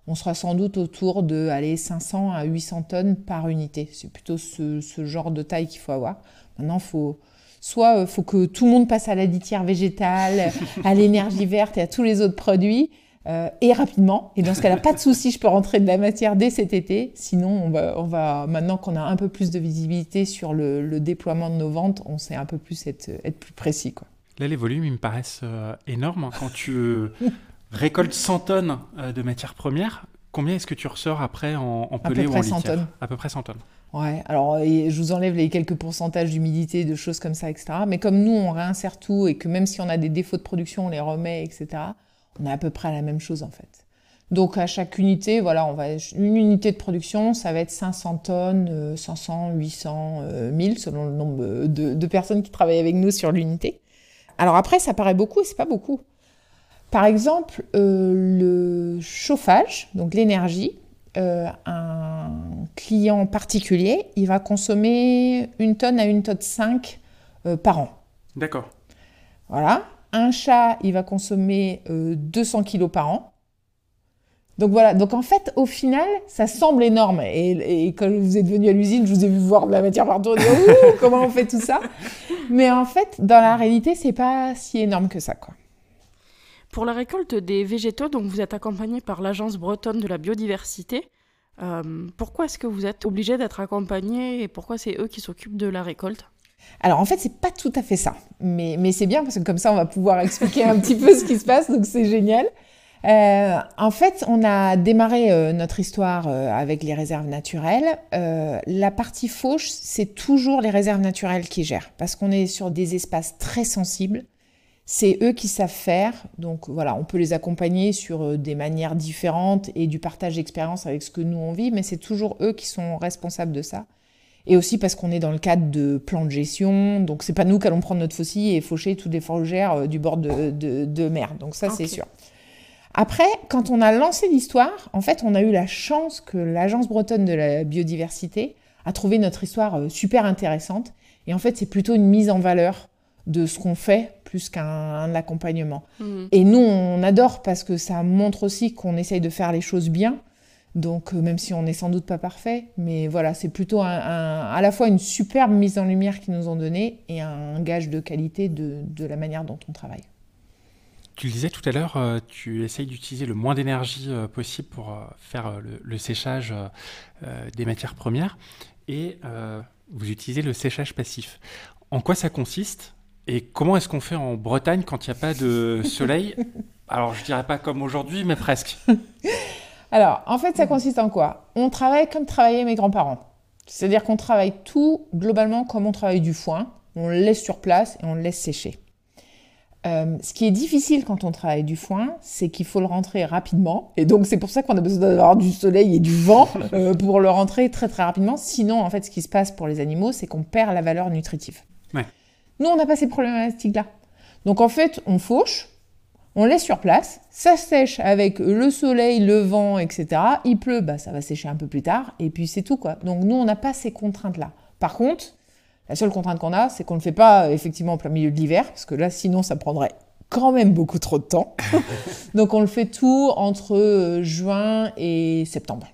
S3: on sera sans doute autour de allez, 500 à 800 tonnes par unité. C'est plutôt ce, genre de taille qu'il faut avoir. Maintenant, faut soit il euh, faut que tout le monde passe à la litière végétale, à l'énergie verte et à tous les autres produits, euh, et rapidement. Et dans ce cas-là, pas de souci, je peux rentrer de la matière dès cet été. Sinon, on va, on va maintenant qu'on a un peu plus de visibilité sur le, déploiement de nos ventes, on sait un peu plus être, être plus précis. Quoi.
S2: Là, les volumes, ils me paraissent euh, énormes. Hein. Quand tu récoltes 100 tonnes de matières premières, combien est-ce que tu ressors après en, en pelé ou en litière
S3: 100 tonnes.
S2: À peu près 100 tonnes.
S3: Ouais, alors je vous enlève les quelques pourcentages d'humidité, de choses comme ça, etc. Mais comme nous, on réinsère tout et que même si on a des défauts de production, on les remet, etc., on a à peu près la même chose en fait. Donc à chaque unité, voilà, on va une unité de production, ça va être 500 tonnes, 500, 800, 1000 selon le nombre de, personnes qui travaillent avec nous sur l'unité. Alors après, ça paraît beaucoup et c'est pas beaucoup. Par exemple, euh, le chauffage, donc l'énergie, euh, un client particulier, il va consommer une tonne à une tonne 5 euh, par an.
S2: D'accord.
S3: Voilà. Un chat, il va consommer 200 kilos par an. Donc voilà, donc en fait, au final, ça semble énorme. Et, quand vous êtes venu à l'usine, je vous ai vu voir de la matière partout, comment on fait tout ça? Mais en fait, dans la réalité, c'est pas si énorme que ça, quoi.
S1: Pour la récolte des végétaux, donc vous êtes accompagné par l'Agence bretonne de la biodiversité. Euh, pourquoi est-ce que vous êtes obligé d'être accompagné et pourquoi c'est eux qui s'occupent de la récolte?
S3: Alors en fait, c'est pas tout à fait ça, mais, mais c'est bien parce que comme ça, on va pouvoir expliquer un petit peu ce qui se passe, donc c'est génial. Euh, en fait, on a démarré euh, notre histoire avec les réserves naturelles. la partie fauche, c'est toujours les réserves naturelles qui gèrent parce qu'on est sur des espaces très sensibles c'est eux qui savent faire. Donc voilà, on peut les accompagner sur euh, des manières différentes et du partage d'expérience avec ce que nous on vit, mais c'est toujours eux qui sont responsables de ça. Et aussi parce qu'on est dans le cadre de plans de gestion, donc c'est pas nous qui allons prendre notre faucille et faucher toutes les fourragères euh, du bord de, mer. Donc ça, c'est sûr. Après, quand on a lancé l'histoire, en fait, on a eu la chance que l'Agence bretonne de la biodiversité a trouvé notre histoire euh, super intéressante. Et en fait, c'est plutôt une mise en valeur de ce qu'on fait plus qu'un accompagnement. Mmh. Et nous, on adore parce que ça montre aussi qu'on essaye de faire les choses bien. Donc, euh, même si on n'est sans doute pas parfait, mais voilà, c'est plutôt à la fois une superbe mise en lumière qu'ils nous ont donnée et un gage de qualité de, la manière dont on travaille.
S2: Tu le disais tout à l'heure, euh, tu essayes d'utiliser le moins d'énergie euh, possible pour faire le, séchage des matières premières et vous utilisez le séchage passif. En quoi ça consiste? Et comment est-ce qu'on fait en Bretagne quand il n'y a pas de soleil? Alors, je dirais pas comme aujourd'hui, mais presque.
S3: Alors, en fait, ça consiste en quoi? On travaille comme travaillaient mes grands-parents. C'est-à-dire qu'on travaille tout globalement comme on travaille du foin. On le laisse sur place et on le laisse sécher. Euh, ce qui est difficile quand on travaille du foin, c'est qu'il faut le rentrer rapidement. Et donc, c'est pour ça qu'on a besoin d'avoir du soleil et du vent euh, pour le rentrer très très rapidement. Sinon, en fait, ce qui se passe pour les animaux, c'est qu'on perd la valeur nutritive. Ouais. Nous, on n'a pas ces problématiques-là. Donc en fait, on fauche, on laisse sur place, ça sèche avec le soleil, le vent, etc. Il pleut, bah, ça va sécher un peu plus tard, et puis c'est tout quoi. Donc nous, on n'a pas ces contraintes-là. Par contre, la seule contrainte qu'on a, c'est qu'on ne le fait pas effectivement en plein milieu de l'hiver, parce que là, sinon, ça prendrait quand même beaucoup trop de temps. Donc on le fait tout entre euh, juin et septembre.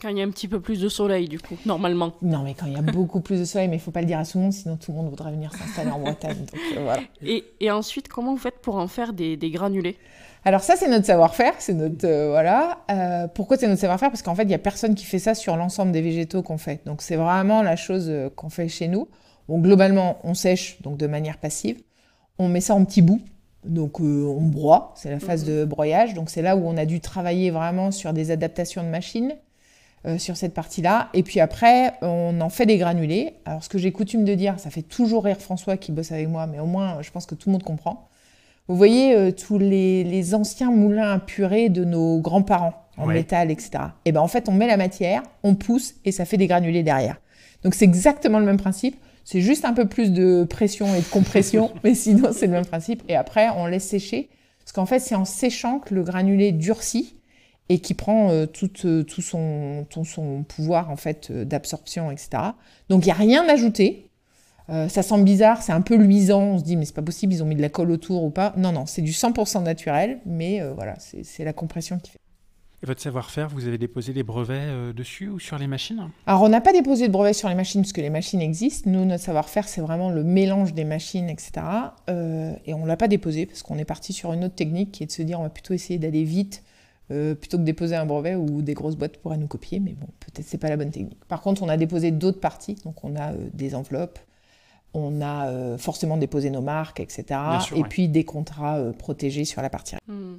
S1: Quand il y a un petit peu plus de soleil, du coup, normalement.
S3: Non, mais quand il y a beaucoup plus de soleil, mais il faut pas le dire à tout le monde, sinon tout le monde voudrait venir s'installer en Bretagne. Euh,
S1: et, et, ensuite, comment vous faites pour en faire des, des granulés?
S3: Alors ça, c'est notre savoir-faire, c'est notre euh, voilà. Euh, pourquoi c'est notre savoir-faire? Parce qu'en fait, il y a personne qui fait ça sur l'ensemble des végétaux qu'on fait. Donc c'est vraiment la chose qu'on fait chez nous. Bon, globalement, on sèche donc de manière passive. On met ça en petits bouts. Donc on broie, c'est la phase mhm. de broyage. Donc c'est là où on a dû travailler vraiment sur des adaptations de machines euh, sur cette partie-là. Et puis après, on en fait des granulés. Alors, ce que j'ai coutume de dire, ça fait toujours rire François qui bosse avec moi, mais au moins, je pense que tout le monde comprend. Vous voyez euh, tous les, anciens moulins à purée de nos grands-parents en métal, etc. Et ben en fait, on met la matière, on pousse et ça fait des granulés derrière. Donc c'est exactement le même principe. C'est juste un peu plus de pression et de compression, mais sinon c'est le même principe. Et après, on laisse sécher. Parce qu'en fait, c'est en séchant que le granulé durcit et qui prend euh, tout, euh, tout, son, son pouvoir en fait euh, d'absorption, etc. Donc il n'y a rien ajouté. ça semble bizarre, c'est un peu luisant, on se dit mais c'est pas possible, ils ont mis de la colle autour ou pas. Non, non, c'est du 100% naturel, mais voilà, c'est la compression qui fait.
S2: Et votre savoir-faire, vous avez déposé des brevets dessus ou sur les machines?
S3: Alors, on n'a pas déposé de brevets sur les machines parce que les machines existent. Nous, notre savoir-faire, c'est vraiment le mélange des machines, etc. et on ne l'a pas déposé parce qu'on est parti sur une autre technique qui est de se dire on va plutôt essayer d'aller vite plutôt que déposer un brevet où des grosses boîtes pourraient nous copier. Mais bon, peut-être c'est pas la bonne technique. Par contre, on a déposé d'autres parties. Donc, on a des enveloppes, on a euh, forcément déposé nos marques, etc. et puis des contrats euh, protégés sur la partie. Hmm.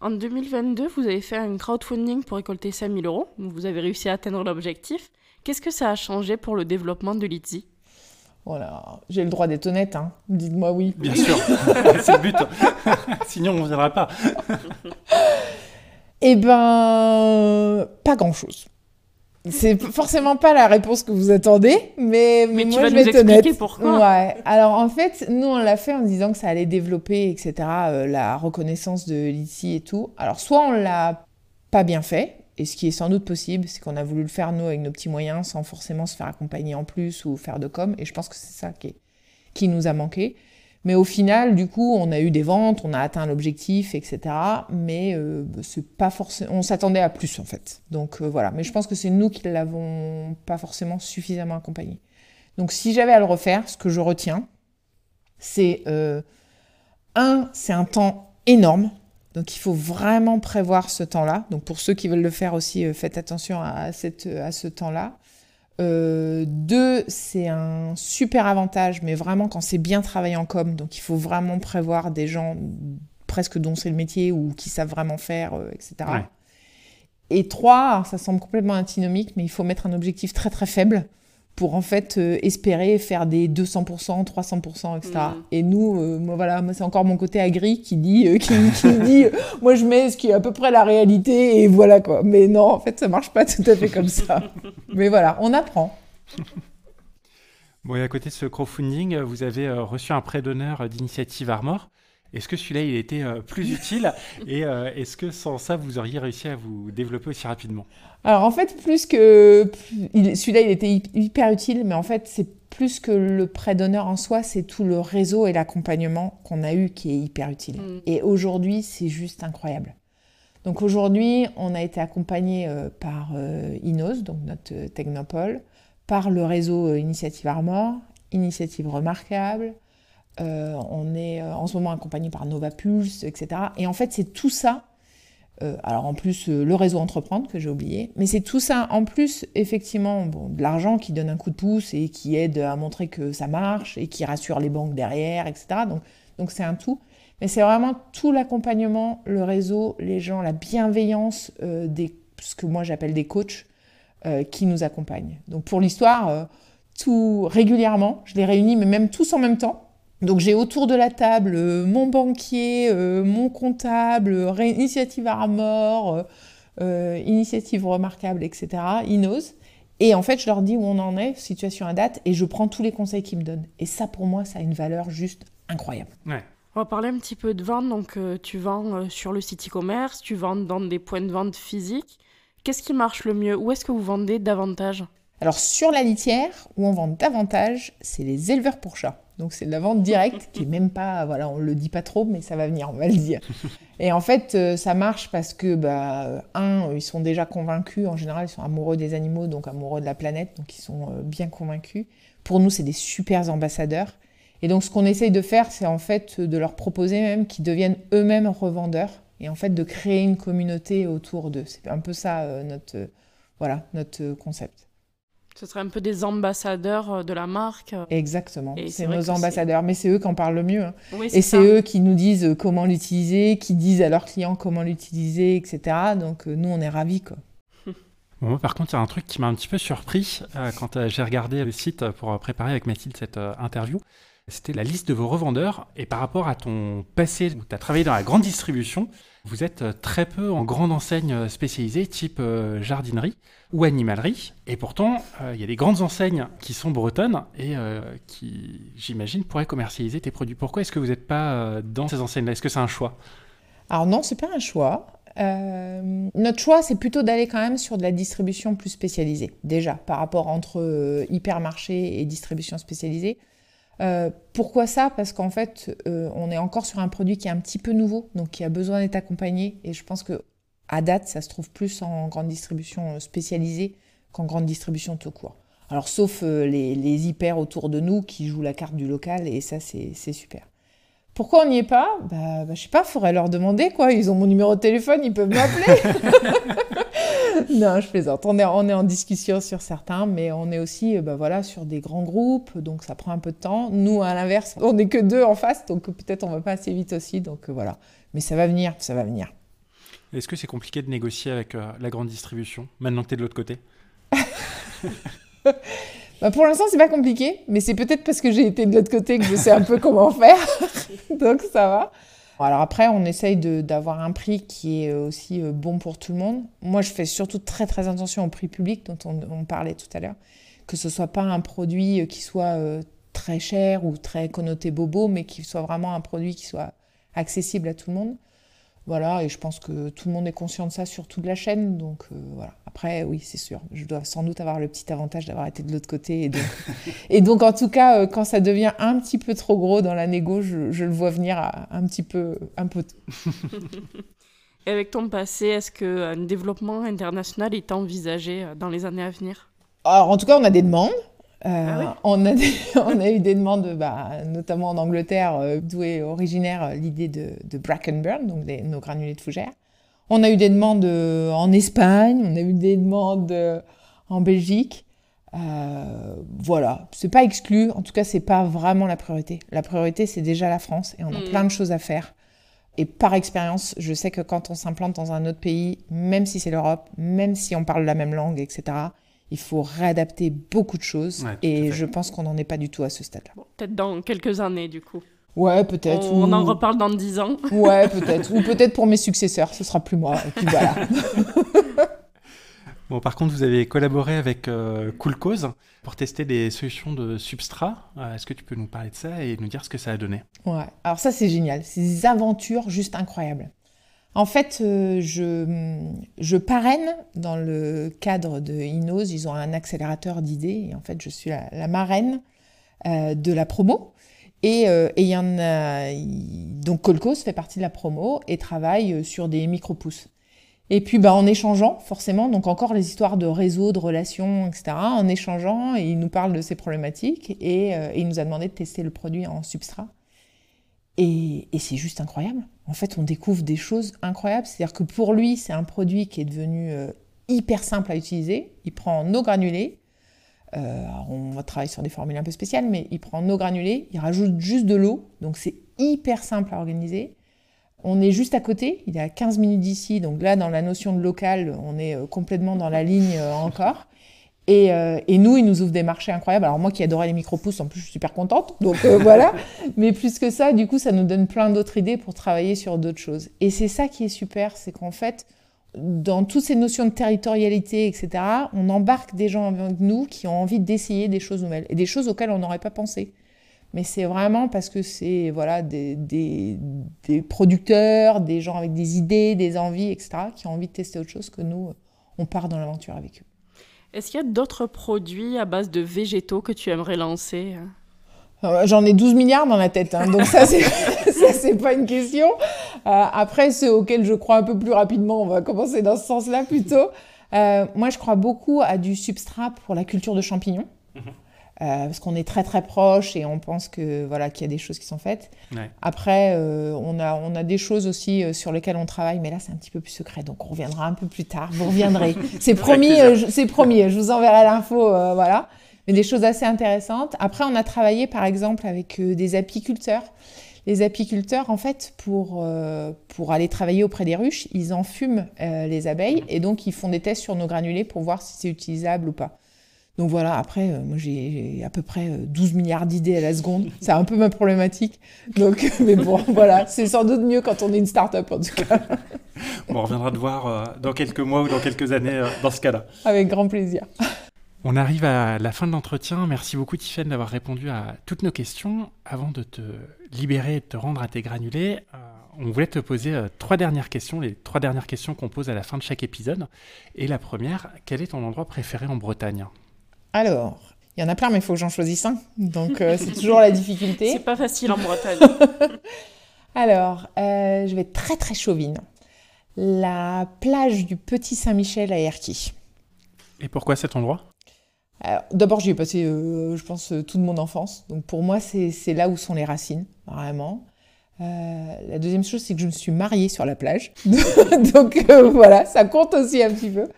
S1: En 2022, vous avez fait un crowdfunding pour récolter 5000 euros. Vous avez réussi à atteindre l'objectif. Qu'est-ce que ça a changé pour le développement de l'ITZI
S3: voilà, j'ai le droit d'être honnête, hein. dites-moi oui.
S2: Bien sûr, c'est le but. Sinon, on ne viendra pas.
S3: eh ben, pas grand-chose. C'est forcément pas la réponse que vous attendez, mais,
S1: mais
S3: moi
S1: je vais être honnête. Pourquoi
S3: ouais. Alors en fait, nous on l'a fait en disant que ça allait développer, etc. Euh, la reconnaissance de l'ICI et tout. Alors soit on l'a pas bien fait, et ce qui est sans doute possible, c'est qu'on a voulu le faire nous avec nos petits moyens, sans forcément se faire accompagner en plus ou faire de com. Et je pense que c'est ça qui, nous a manqué. Mais au final, du coup, on a eu des ventes, on a atteint l'objectif, etc. Mais euh, c'est pas forcément, on s'attendait à plus en fait. Donc euh, voilà. Mais je pense que c'est nous qui l'avons pas forcément suffisamment accompagné. Donc si j'avais à le refaire, ce que je retiens, c'est euh, un, c'est un temps énorme. Donc il faut vraiment prévoir ce temps-là. Donc pour ceux qui veulent le faire aussi, faites attention à, cette, à ce temps-là. Euh, deux, c'est un super avantage, mais vraiment quand c'est bien travaillé en com, donc il faut vraiment prévoir des gens presque dont c'est le métier ou qui savent vraiment faire, euh, etc. Et trois, ça semble complètement antinomique, mais il faut mettre un objectif très très faible pour en fait euh, espérer faire des 200%, 300%, etc. Et nous, euh, moi voilà, moi c'est encore mon côté agri qui dit, euh, qui, dit, moi je mets ce qui est à peu près la réalité et voilà quoi. Mais non, en fait ça marche pas tout à fait comme ça. Mais voilà, on apprend.
S2: Bon, et à côté de ce crowdfunding, vous avez reçu un prêt d'honneur d'initiative Armor. Est-ce que celui-là, il était euh, plus utile Et euh, est-ce que sans ça, vous auriez réussi à vous développer aussi rapidement?
S3: Alors en fait, plus que... Celui-là, il était hyper utile, mais en fait, c'est plus que le prêt d'honneur en soi, c'est tout le réseau et l'accompagnement qu'on a eu qui est hyper utile. Mm. Et aujourd'hui, c'est juste incroyable. Donc aujourd'hui, on a été accompagné euh, par Inos, donc notre Technopole, par le réseau Initiative Armor, Initiative Remarquable, euh, on est euh, en ce moment accompagné par Nova Pulse, etc. Et en fait, c'est tout ça. Euh, alors en plus, le réseau Entreprendre que j'ai oublié, mais c'est tout ça en plus, effectivement, bon, de l'argent qui donne un coup de pouce et qui aide à montrer que ça marche et qui rassure les banques derrière, etc. Donc donc c'est un tout. Mais c'est vraiment tout l'accompagnement, le réseau, les gens, la bienveillance des ce que moi j'appelle des coachs qui nous accompagnent. Donc pour l'histoire, tout régulièrement, je les réunis, mais même tous en même temps. Donc j'ai autour de la table euh, mon banquier, euh, mon comptable, Initiative Armor, euh, Initiative Remarquable, etc., Inos. Et en fait, je leur dis où on en est, situation à date, et je prends tous les conseils qu'ils me donnent. Et ça, pour moi, ça a une valeur juste incroyable.
S2: Ouais.
S1: On va parler un petit peu de vente. Donc, tu vends sur le site e-commerce, tu vends dans des points de vente physiques. Qu'est-ce qui marche le mieux? Où est-ce que vous vendez davantage?
S3: Alors, sur la litière, où on vend davantage, c'est les éleveurs pour chats. Donc c'est de la vente directe qui est même pas, voilà, on le dit pas trop, mais ça va venir, on va le dire. Et en fait, euh, ça marche parce que, bah, un, ils sont déjà convaincus. En général, ils sont amoureux des animaux, donc amoureux de la planète, donc ils sont euh, bien convaincus. Pour nous, c'est des super ambassadeurs. Et donc, ce qu'on essaye de faire, c'est en fait de leur proposer même qu'ils deviennent eux-mêmes revendeurs et en fait de créer une communauté autour d'eux. C'est un peu ça euh, notre, voilà, notre concept.
S1: Ce serait un peu des ambassadeurs euh, de la marque.
S3: Exactement, c'est nos ambassadeurs, mais c'est eux qui en parlent le mieux. Hein. et c'est eux qui nous disent euh, comment l'utiliser, qui disent à leurs clients comment l'utiliser, etc. Donc euh, nous, on est ravis. Quoi.
S2: Bon, par contre, il y a un truc qui m'a un petit peu surpris quand j'ai regardé le site pour préparer avec Mathilde cette interview. C'était la liste de vos revendeurs. Et par rapport à ton passé tu as travaillé dans la grande distribution, vous êtes euh, très peu en grande enseigne euh, spécialisée, type euh, jardinerie ou animalerie. Et pourtant, il y a des grandes enseignes qui sont bretonnes et qui, j'imagine, pourraient commercialiser tes produits. Pourquoi est-ce que vous n'êtes pas dans ces enseignes-là? Est-ce que c'est un choix?
S3: Alors non, c'est pas un choix. notre choix, c'est plutôt d'aller quand même sur de la distribution plus spécialisée, déjà, par rapport entre hypermarché et distribution spécialisée. Euh, pourquoi ça? Parce qu'en fait, euh, on est encore sur un produit qui est un petit peu nouveau, donc qui a besoin d'être accompagné. Et je pense que à date, ça se trouve plus en grande distribution spécialisée qu'en grande distribution tout court. Alors, sauf les, les hyper autour de nous qui jouent la carte du local, et ça, c'est super. Pourquoi on n'y est pas? Bah, bah, je sais pas, faudrait leur demander quoi. Ils ont mon numéro de téléphone, ils peuvent m'appeler. non, je plaisante. On est, on est en discussion sur certains, mais on est aussi bah, voilà, sur des grands groupes, donc ça prend un peu de temps. Nous, à l'inverse, on n'est que deux en face, donc peut-être on va pas assez vite aussi. Donc euh, voilà. Mais ça va venir, ça va venir.
S2: Est-ce que c'est compliqué de négocier avec euh, la grande distribution, maintenant que tu es de l'autre côté?
S3: Bah pour l'instant, c'est pas compliqué, mais c'est peut-être parce que j'ai été de l'autre côté que je sais un peu comment faire. Donc ça va. Alors après, on essaye d'avoir un prix qui est aussi euh, bon pour tout le monde. Moi, je fais surtout très très attention au prix public dont on, parlait tout à l'heure. Que ce soit pas un produit euh, qui soit euh, très cher ou très connoté bobo, mais qui soit vraiment un produit qui soit accessible à tout le monde. Voilà, et je pense que tout le monde est conscient de ça sur toute la chaîne. Donc euh, voilà. Après, oui, c'est sûr. Je dois sans doute avoir le petit avantage d'avoir été de l'autre côté. Et donc, et donc, en tout cas, euh, quand ça devient un petit peu trop gros dans la négo, je, je le vois venir un petit peu, un peu
S1: Et avec ton passé, est-ce qu'un développement international est envisagé euh, dans les années à venir?
S3: Alors, en tout cas, on a des demandes. Euh, ah on, a on a eu des demandes, bah, notamment en Angleterre, euh, d'où est originaire euh, l'idée de, de Brackenburn, donc nos granulés de fougère. On a eu des demandes en Espagne, on a eu des demandes en Belgique. voilà, c'est pas exclu. En tout cas, c'est pas vraiment la priorité. La priorité, c'est déjà la France et on a mm. plein de choses à faire. Et par expérience, je sais que quand on s'implante dans un autre pays, même si c'est l'Europe, même si on parle la même langue, etc., il faut réadapter beaucoup de choses. et je pense qu'on n'en est pas du tout à ce stade-là.
S1: peut-être dans quelques années, du coup.
S3: Ouais, peut-être.
S1: On, en reparle dans dix ans.
S3: Ouais, peut-être. ou peut-être pour mes successeurs, ce sera plus moi. Et puis voilà.
S2: bon, par contre, vous avez collaboré avec euh, Cool Cause pour tester des solutions de substrat. Euh, est-ce que tu peux nous parler de ça et nous dire ce que ça a donné?
S3: Ouais, alors ça, c'est génial. C'est des aventures juste incroyables. En fait, euh, je, parraine dans le cadre de Inos. Ils ont un accélérateur d'idées. Et en fait, je suis la, marraine euh, de la promo. Et euh, il y en a. Donc, Colcos fait partie de la promo et travaille sur des micro-pousses. Et puis, bah, en échangeant, forcément, donc encore les histoires de réseau, de relations, etc. En échangeant, il nous parle de ces problématiques et il nous a demandé de tester le produit en substrat. Et, c'est juste incroyable. En fait, on découvre des choses incroyables. C'est-à-dire que pour lui, c'est un produit qui est devenu euh, hyper simple à utiliser. Il prend nos granulés. Euh, on va travailler sur des formules un peu spéciales, mais il prend nos granulés, il rajoute juste de l'eau. Donc c'est hyper simple à organiser. On est juste à côté, il est à 15 minutes d'ici. Donc là, dans la notion de local, on est euh, complètement dans la ligne encore. Euh, et, nous, ils nous ouvrent des marchés incroyables. Alors moi qui adorais les micro-pousses, en plus je suis super contente. Donc euh, voilà. Mais plus que ça, du coup, ça nous donne plein d'autres idées pour travailler sur d'autres choses. Et c'est ça qui est super, c'est qu'en fait, dans toutes ces notions de territorialité, etc., on embarque des gens avec nous qui ont envie d'essayer des choses nouvelles et des choses auxquelles on n'aurait pas pensé. Mais c'est vraiment parce que c'est voilà, des, des, des, producteurs, des gens avec des idées, des envies, etc., qui ont envie de tester autre chose que nous, on part dans l'aventure avec eux.
S1: Est-ce qu'il y a d'autres produits à base de végétaux que tu aimerais lancer
S3: euh, J'en ai 12 milliards dans la tête, hein, donc ça, c'est pas une question. Euh, après, ceux auxquels je crois un peu plus rapidement, on va commencer dans ce sens-là plutôt. Euh, moi, je crois beaucoup à du substrat pour la culture de champignons. Euh, parce qu'on est très très proche et on pense que voilà qu'il y a des choses qui sont faites. Après, euh, on a on a des choses aussi euh, sur lesquelles on travaille, mais là c'est un petit peu plus secret, donc on reviendra un peu plus tard. Vous reviendrez, c'est promis, c'est promis. Je vous enverrai l'info, voilà. Mais des choses assez intéressantes. Après, on a travaillé par exemple avec des apiculteurs. Les apiculteurs, en fait, pour, pour aller travailler auprès des ruches, ils enfument les abeilles et donc ils font des tests sur nos granulés pour voir si c'est utilisable ou pas. Donc voilà, après, euh, moi j'ai à peu près 12 euh, milliards d'idées à la seconde. C'est un peu ma problématique. Donc, mais bon, voilà, c'est sans doute mieux quand on est une start-up en tout cas.
S2: on reviendra te voir euh, dans quelques mois ou dans quelques années dans ce cas-là.
S3: Avec grand plaisir.
S2: On arrive à la fin de l'entretien. Merci beaucoup Tiffany d'avoir répondu à toutes nos questions. Avant de te libérer et de te rendre à tes granulés, on voulait te poser trois dernières questions, les trois dernières questions qu'on pose à la fin de chaque épisode. Et la première, quel est ton endroit préféré en Bretagne?
S3: Alors, il y en a plein, mais il faut que j'en choisisse un. Donc, euh, c'est toujours la difficulté.
S1: C'est pas facile en Bretagne.
S3: Alors, euh, je vais être très très chauvine. La plage du Petit Saint-Michel à Erquy.
S2: Et pourquoi cet endroit?
S3: D'abord, j'y ai passé, euh, je pense, toute mon enfance. Donc pour moi, c'est là où sont les racines, vraiment. Euh, la deuxième chose, c'est que je me suis mariée sur la plage. Donc euh, voilà, ça compte aussi un petit peu.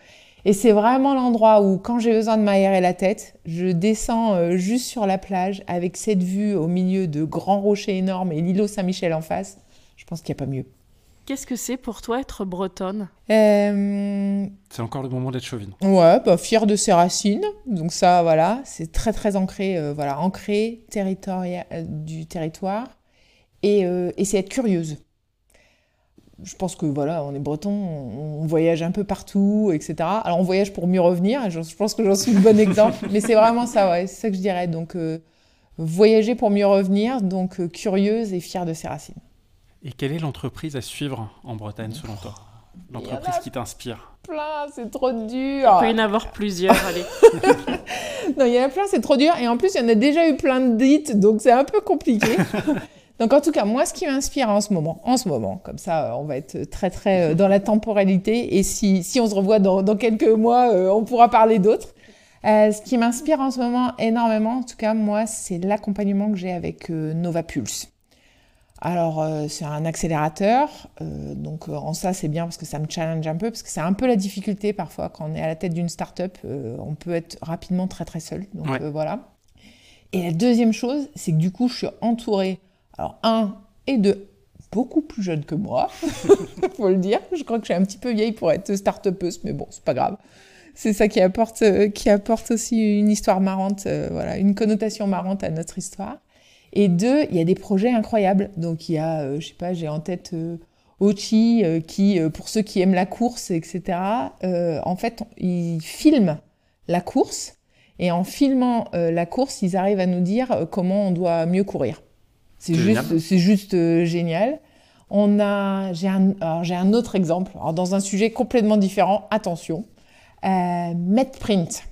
S3: Et c'est vraiment l'endroit où, quand j'ai besoin de m'aérer la tête, je descends euh, juste sur la plage avec cette vue au milieu de grands rochers énormes et l'îlot Saint-Michel en face. Je pense qu'il n'y a pas mieux.
S1: Qu'est-ce que c'est pour toi être bretonne?
S2: C'est encore le moment d'être chauvine.
S3: Ouais, bah, fière de ses racines. Donc ça, voilà, c'est très très ancré, voilà, ancré territorial du territoire euh, et, c'est être curieuse. Je pense que voilà, on est breton, on, voyage un peu partout, etc. Alors on voyage pour mieux revenir, je, pense que j'en suis le bon exemple, mais c'est vraiment ça, ouais, c'est ça que je dirais. Donc euh, voyager pour mieux revenir, donc euh, curieuse et fière de ses racines.
S2: Et quelle est l'entreprise à suivre en Bretagne selon toi? L'entreprise qui t'inspire
S3: Plein, c'est trop dur.
S1: Il peut y en avoir plusieurs, allez.
S3: non, il y en a plein, c'est trop dur. Et en plus, il y en a déjà eu plein de dites, donc c'est un peu compliqué. Donc en tout cas, moi, ce qui m'inspire en ce moment, en ce moment, comme ça, euh, on va être très très euh, dans la temporalité. Et si, si on se revoit dans, dans quelques mois, euh, on pourra parler d'autres. ce qui m'inspire en ce moment énormément, en tout cas moi, c'est l'accompagnement que j'ai avec Nova Pulse. Alors c'est un accélérateur, donc en ça c'est bien parce que ça me challenge un peu, parce que c'est un peu la difficulté parfois quand on est à la tête d'une start-up, on peut être rapidement très très seul. Donc voilà. Et la deuxième chose, c'est que du coup je suis entourée alors, un et deux, beaucoup plus jeunes que moi, faut le dire. Je crois que je suis un petit peu vieille pour être start-upeuse, mais bon, c'est pas grave. C'est ça qui apporte, euh, qui apporte aussi une histoire marrante, euh, voilà, une connotation marrante à notre histoire. Et deux, il y a des projets incroyables. Donc, il y a, euh, je sais pas, j'ai en tête Ochi, qui, pour ceux qui aiment la course, etc., en fait, ils filment la course. Et en filmant la course, ils arrivent à nous dire comment on doit mieux courir. C'est juste, c'est juste euh, génial. On a, j'ai un, j'ai un autre exemple, alors dans un sujet complètement différent. Attention, euh, MedPrint.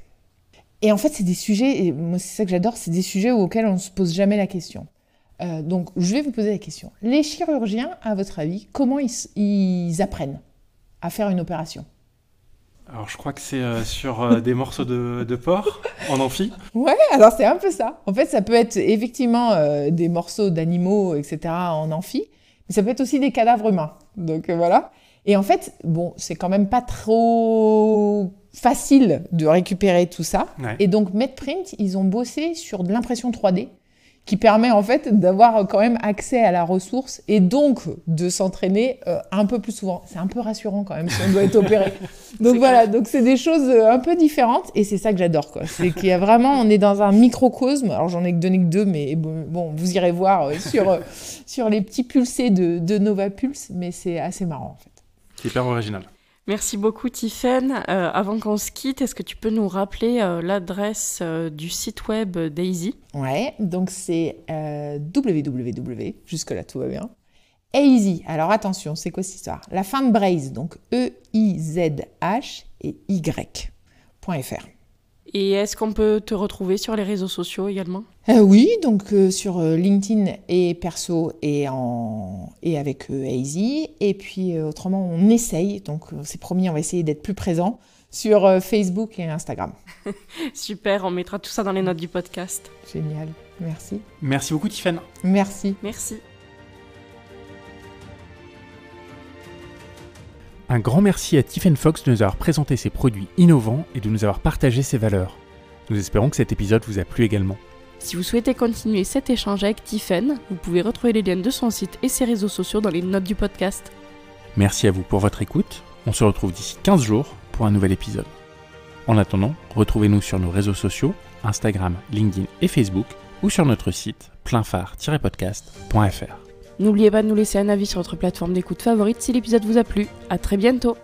S3: Et en fait, c'est des sujets, et moi c'est ça que j'adore, c'est des sujets auxquels on ne se pose jamais la question. Euh, donc, je vais vous poser la question. Les chirurgiens, à votre avis, comment ils, ils apprennent à faire une opération?
S2: Alors je crois que c'est euh, sur euh, des morceaux de, porc en amphi.
S3: Ouais, alors c'est un peu ça. En fait, ça peut être effectivement euh, des morceaux d'animaux, etc. en amphi, mais ça peut être aussi des cadavres humains. Donc voilà. Et en fait, bon, c'est quand même pas trop facile de récupérer tout ça. Et donc MedPrint, ils ont bossé sur de l'impression 3D qui permet en fait d'avoir quand même accès à la ressource et donc de s'entraîner euh, un peu plus souvent. C'est un peu rassurant quand même si on doit être opéré. Donc voilà, donc c'est des choses euh, un peu différentes et c'est ça que j'adore quoi. C'est qu'il y a vraiment, on est dans un microcosme. Alors j'en ai donné que deux, mais bon, vous irez voir euh, sur sur les petits pulsés de, de Nova Pulse, mais c'est assez marrant en fait.
S2: C'est hyper original.
S1: Merci beaucoup Tiffen. Euh, avant qu'on se quitte, est-ce que tu peux nous rappeler euh, l'adresse euh, du site web Daisy
S3: Ouais, donc c'est www, jusque-là tout va bien. Easy, alors attention, c'est quoi cette histoire? La fin de Braise, donc E-I-Z-H et Y.fr.
S1: Et est-ce qu'on peut te retrouver sur les réseaux sociaux également?
S3: Euh, Oui, donc euh, sur euh, LinkedIn et perso et, en... et avec Easy. Et puis autrement, on essaye, donc c'est promis, on va essayer d'être plus présent sur Facebook et Instagram.
S1: Super, on mettra tout ça dans les notes du podcast.
S3: Génial, merci.
S2: Merci beaucoup Tiffany.
S3: Merci.
S1: Merci.
S2: Un grand merci à Tiffen Fox de nous avoir présenté ses produits innovants et de nous avoir partagé ses valeurs. Nous espérons que cet épisode vous a plu également.
S1: Si vous souhaitez continuer cet échange avec Tiffen, vous pouvez retrouver les liens de son site et ses réseaux sociaux dans les notes du podcast.
S2: Merci à vous pour votre écoute. On se retrouve d'ici 15 jours pour un nouvel épisode. En attendant, retrouvez-nous sur nos réseaux sociaux, Instagram, LinkedIn et Facebook, ou sur notre site pleinphare-podcast.fr.
S1: N'oubliez pas de nous laisser un avis sur votre plateforme d'écoute favorite si l'épisode vous a plu. À très bientôt